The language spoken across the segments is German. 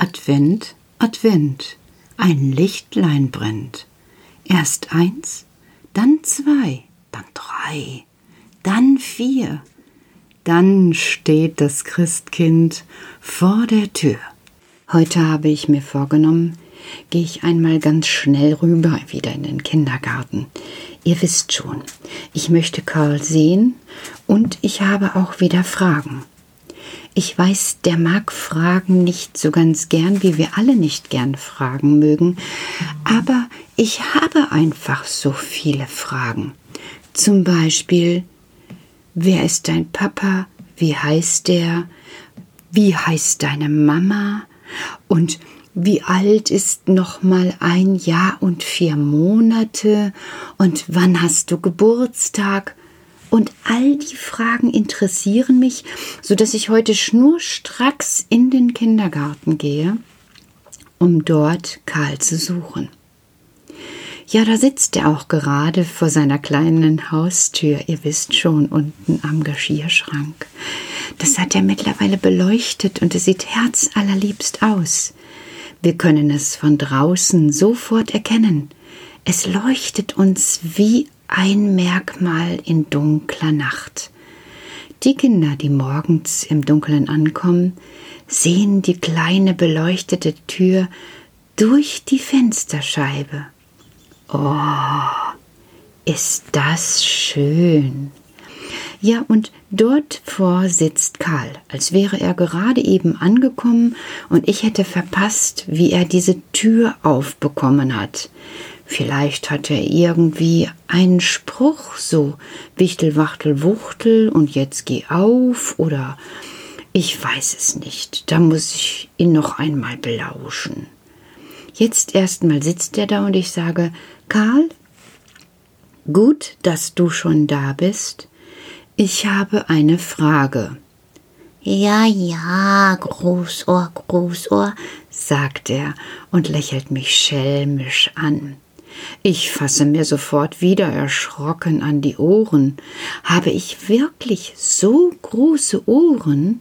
Advent, Advent, ein Lichtlein brennt. Erst eins, dann zwei, dann drei, dann vier. Dann steht das Christkind vor der Tür. Heute habe ich mir vorgenommen, gehe ich einmal ganz schnell rüber wieder in den Kindergarten. Ihr wisst schon, ich möchte Karl sehen und ich habe auch wieder Fragen. Ich weiß, der mag Fragen nicht so ganz gern, wie wir alle nicht gern fragen mögen, aber ich habe einfach so viele Fragen. Zum Beispiel, wer ist dein Papa? Wie heißt der? Wie heißt deine Mama? Und wie alt ist noch mal ein Jahr und vier Monate? Und wann hast du Geburtstag? Und all die Fragen interessieren mich, so dass ich heute schnurstracks in den Kindergarten gehe, um dort Karl zu suchen. Ja, da sitzt er auch gerade vor seiner kleinen Haustür, ihr wisst schon, unten am Geschirrschrank. Das hat er mittlerweile beleuchtet und es sieht herzallerliebst aus. Wir können es von draußen sofort erkennen. Es leuchtet uns wie ein Merkmal in dunkler Nacht. Die Kinder, die morgens im Dunkeln ankommen, sehen die kleine beleuchtete Tür durch die Fensterscheibe. Oh, ist das schön. Ja, und dort vor sitzt Karl, als wäre er gerade eben angekommen und ich hätte verpasst, wie er diese Tür aufbekommen hat. Vielleicht hat er irgendwie einen Spruch, so Wichtel, Wachtel, Wuchtel und jetzt geh auf oder ich weiß es nicht. Da muss ich ihn noch einmal belauschen. Jetzt erstmal sitzt er da und ich sage, Karl, gut, dass du schon da bist. Ich habe eine Frage. Ja, ja, Großohr, Großohr, sagt er und lächelt mich schelmisch an. Ich fasse mir sofort wieder erschrocken an die Ohren. Habe ich wirklich so große Ohren?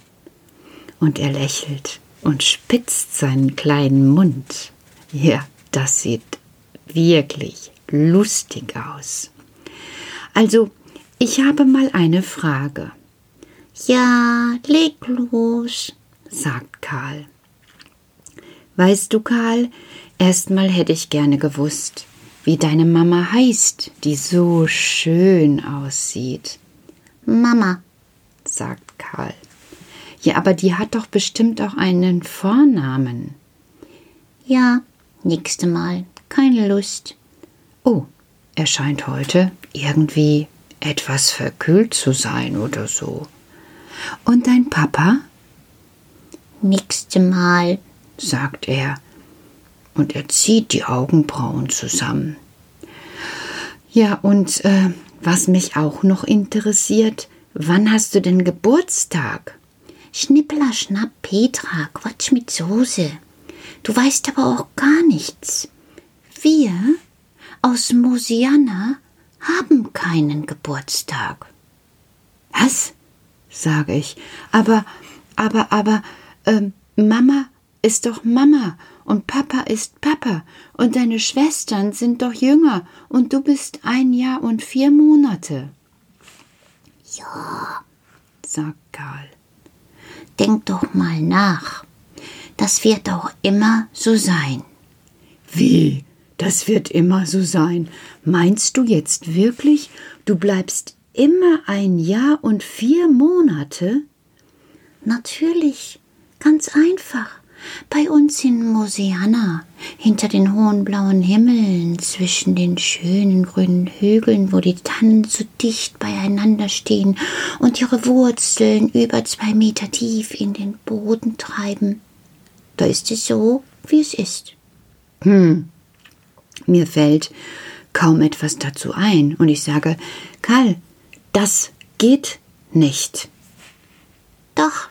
Und er lächelt und spitzt seinen kleinen Mund. Ja, das sieht wirklich lustig aus. Also, ich habe mal eine Frage. Ja, leg los, sagt Karl. Weißt du, Karl, erstmal hätte ich gerne gewusst, wie deine Mama heißt, die so schön aussieht. Mama, sagt Karl. Ja, aber die hat doch bestimmt auch einen Vornamen. Ja, nächste Mal. Keine Lust. Oh, er scheint heute irgendwie etwas verkühlt zu sein oder so. Und dein Papa? Nächste Mal, sagt er und er zieht die Augenbrauen zusammen. Ja, und äh, was mich auch noch interessiert, wann hast du denn Geburtstag? Schnippler, schnapp, Petra, Quatsch mit Soße. Du weißt aber auch gar nichts. Wir aus Mosiana haben keinen Geburtstag. Was? sage ich. Aber, aber, aber, ähm, Mama ist doch Mama und Papa ist Papa und deine Schwestern sind doch jünger und du bist ein Jahr und vier Monate. Ja, sagt Karl. Denk doch mal nach. Das wird auch immer so sein. Wie? Das wird immer so sein. Meinst du jetzt wirklich, du bleibst immer ein Jahr und vier Monate? Natürlich, ganz einfach. Bei uns in Mosiana, hinter den hohen blauen Himmeln, zwischen den schönen grünen Hügeln, wo die Tannen so dicht beieinander stehen und ihre Wurzeln über zwei Meter tief in den Boden treiben. Da ist es so, wie es ist. Hm, mir fällt kaum etwas dazu ein, und ich sage, Karl, das geht nicht. Doch,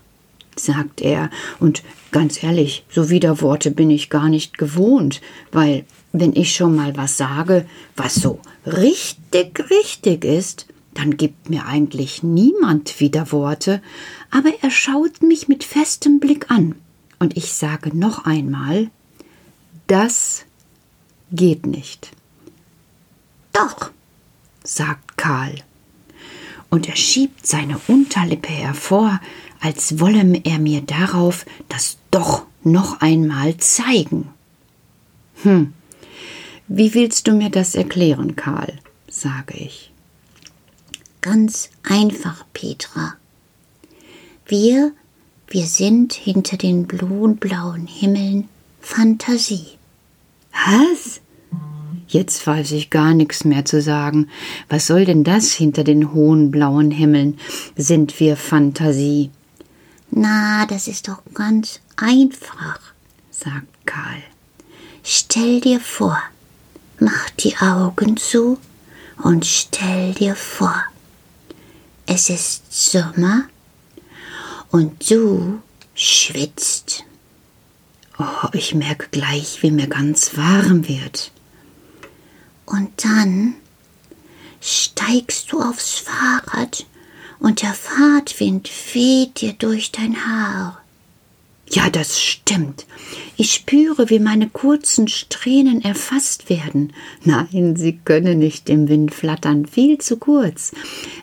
sagt er, und ganz ehrlich, so Widerworte bin ich gar nicht gewohnt, weil wenn ich schon mal was sage, was so richtig, richtig ist, dann gibt mir eigentlich niemand Widerworte, aber er schaut mich mit festem Blick an, Und ich sage noch einmal, das geht nicht. Doch, sagt Karl. Und er schiebt seine Unterlippe hervor, als wolle er mir darauf das doch noch einmal zeigen. Hm, wie willst du mir das erklären, Karl? sage ich. Ganz einfach, Petra. Wir, wir sind hinter den blauen, blauen Himmeln Fantasie. Was? Jetzt weiß ich gar nichts mehr zu sagen. Was soll denn das hinter den hohen blauen Himmeln? Sind wir Fantasie? Na, das ist doch ganz einfach, sagt Karl. Stell dir vor, mach die Augen zu und stell dir vor, es ist Sommer und du schwitzt. Oh, ich merke gleich, wie mir ganz warm wird. Und dann steigst du aufs Fahrrad und der Fahrtwind weht dir durch dein Haar. Ja, das stimmt. Ich spüre, wie meine kurzen Strähnen erfasst werden. Nein, sie können nicht im Wind flattern, viel zu kurz.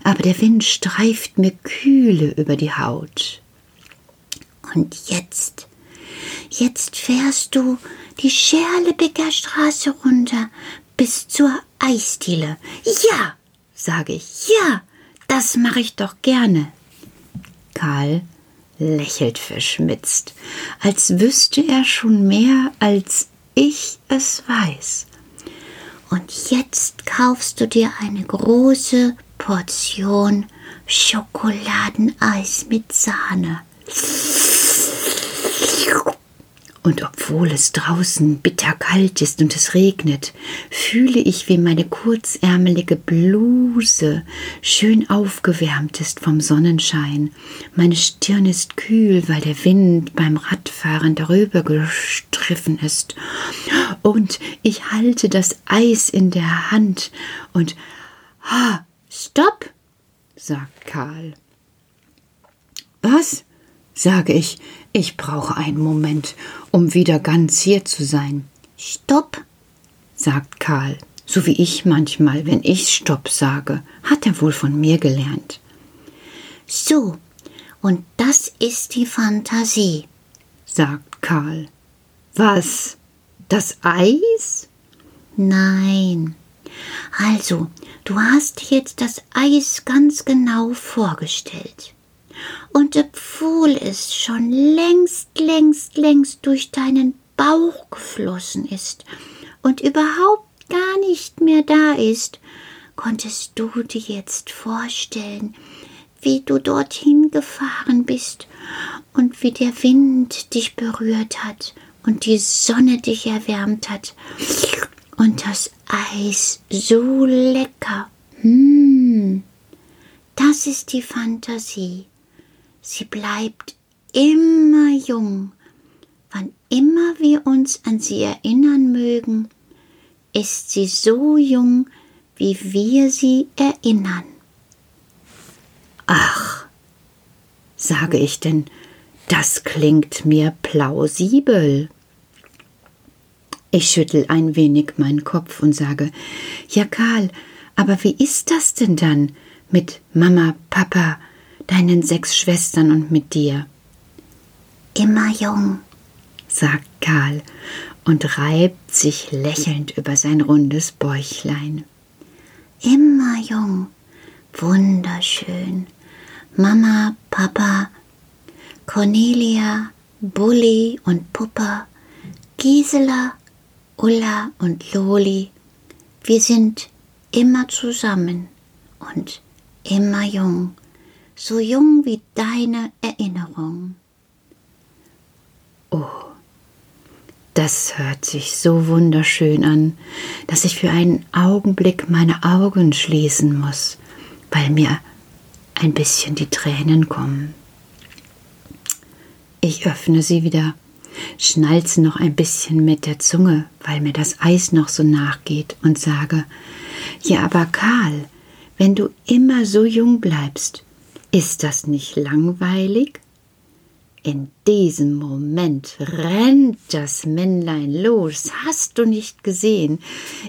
Aber der Wind streift mir kühle über die Haut. Und jetzt, jetzt fährst du die Scherlebecker Straße runter bis zur Eisdiele. Ja, sage ich, ja, das mache ich doch gerne. Karl lächelt verschmitzt, als wüsste er schon mehr, als ich es weiß. Und jetzt kaufst du dir eine große Portion Schokoladeneis mit Sahne. Und obwohl es draußen bitterkalt ist und es regnet, fühle ich, wie meine kurzärmelige Bluse schön aufgewärmt ist vom Sonnenschein. Meine Stirn ist kühl, weil der Wind beim Radfahren darüber gestriffen ist. Und ich halte das Eis in der Hand und Ha, stopp, sagt Karl. Was? sage ich, ich brauche einen Moment, um wieder ganz hier zu sein. Stopp, sagt Karl, so wie ich manchmal, wenn ich Stopp sage, hat er wohl von mir gelernt. So, und das ist die Fantasie, sagt Karl. Was? Das Eis? Nein. Also, du hast jetzt das Eis ganz genau vorgestellt und obwohl es schon längst, längst, längst durch deinen Bauch geflossen ist und überhaupt gar nicht mehr da ist, konntest du dir jetzt vorstellen, wie du dorthin gefahren bist und wie der Wind dich berührt hat und die Sonne dich erwärmt hat und das Eis so lecker. Hm, das ist die Fantasie. Sie bleibt immer jung. Wann immer wir uns an sie erinnern mögen, ist sie so jung, wie wir sie erinnern. Ach, sage ich denn, das klingt mir plausibel. Ich schüttel ein wenig meinen Kopf und sage, ja Karl, aber wie ist das denn dann mit Mama, Papa, deinen sechs Schwestern und mit dir. Immer jung, sagt Karl und reibt sich lächelnd über sein rundes Bäuchlein. Immer jung, wunderschön. Mama, Papa, Cornelia, Bulli und Puppa, Gisela, Ulla und Loli. Wir sind immer zusammen und immer jung so jung wie deine Erinnerung. Oh, das hört sich so wunderschön an, dass ich für einen Augenblick meine Augen schließen muss, weil mir ein bisschen die Tränen kommen. Ich öffne sie wieder, schnalze noch ein bisschen mit der Zunge, weil mir das Eis noch so nachgeht, und sage Ja, aber Karl, wenn du immer so jung bleibst, ist das nicht langweilig? In diesem Moment rennt das Männlein los, hast du nicht gesehen,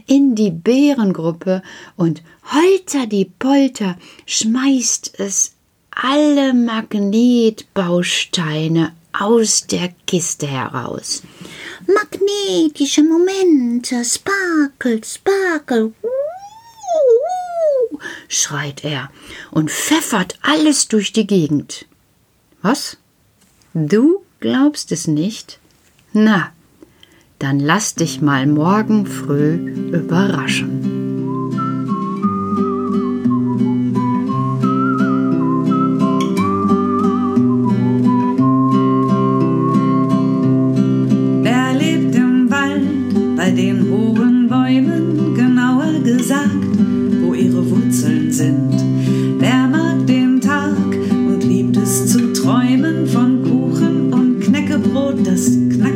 in die Bärengruppe und holter die Polter schmeißt es alle Magnetbausteine aus der Kiste heraus. Magnetische Momente, Sparkle, Sparkle. Schreit er und pfeffert alles durch die Gegend. Was? Du glaubst es nicht? Na, dann lass dich mal morgen früh überraschen. Braucht Schokolade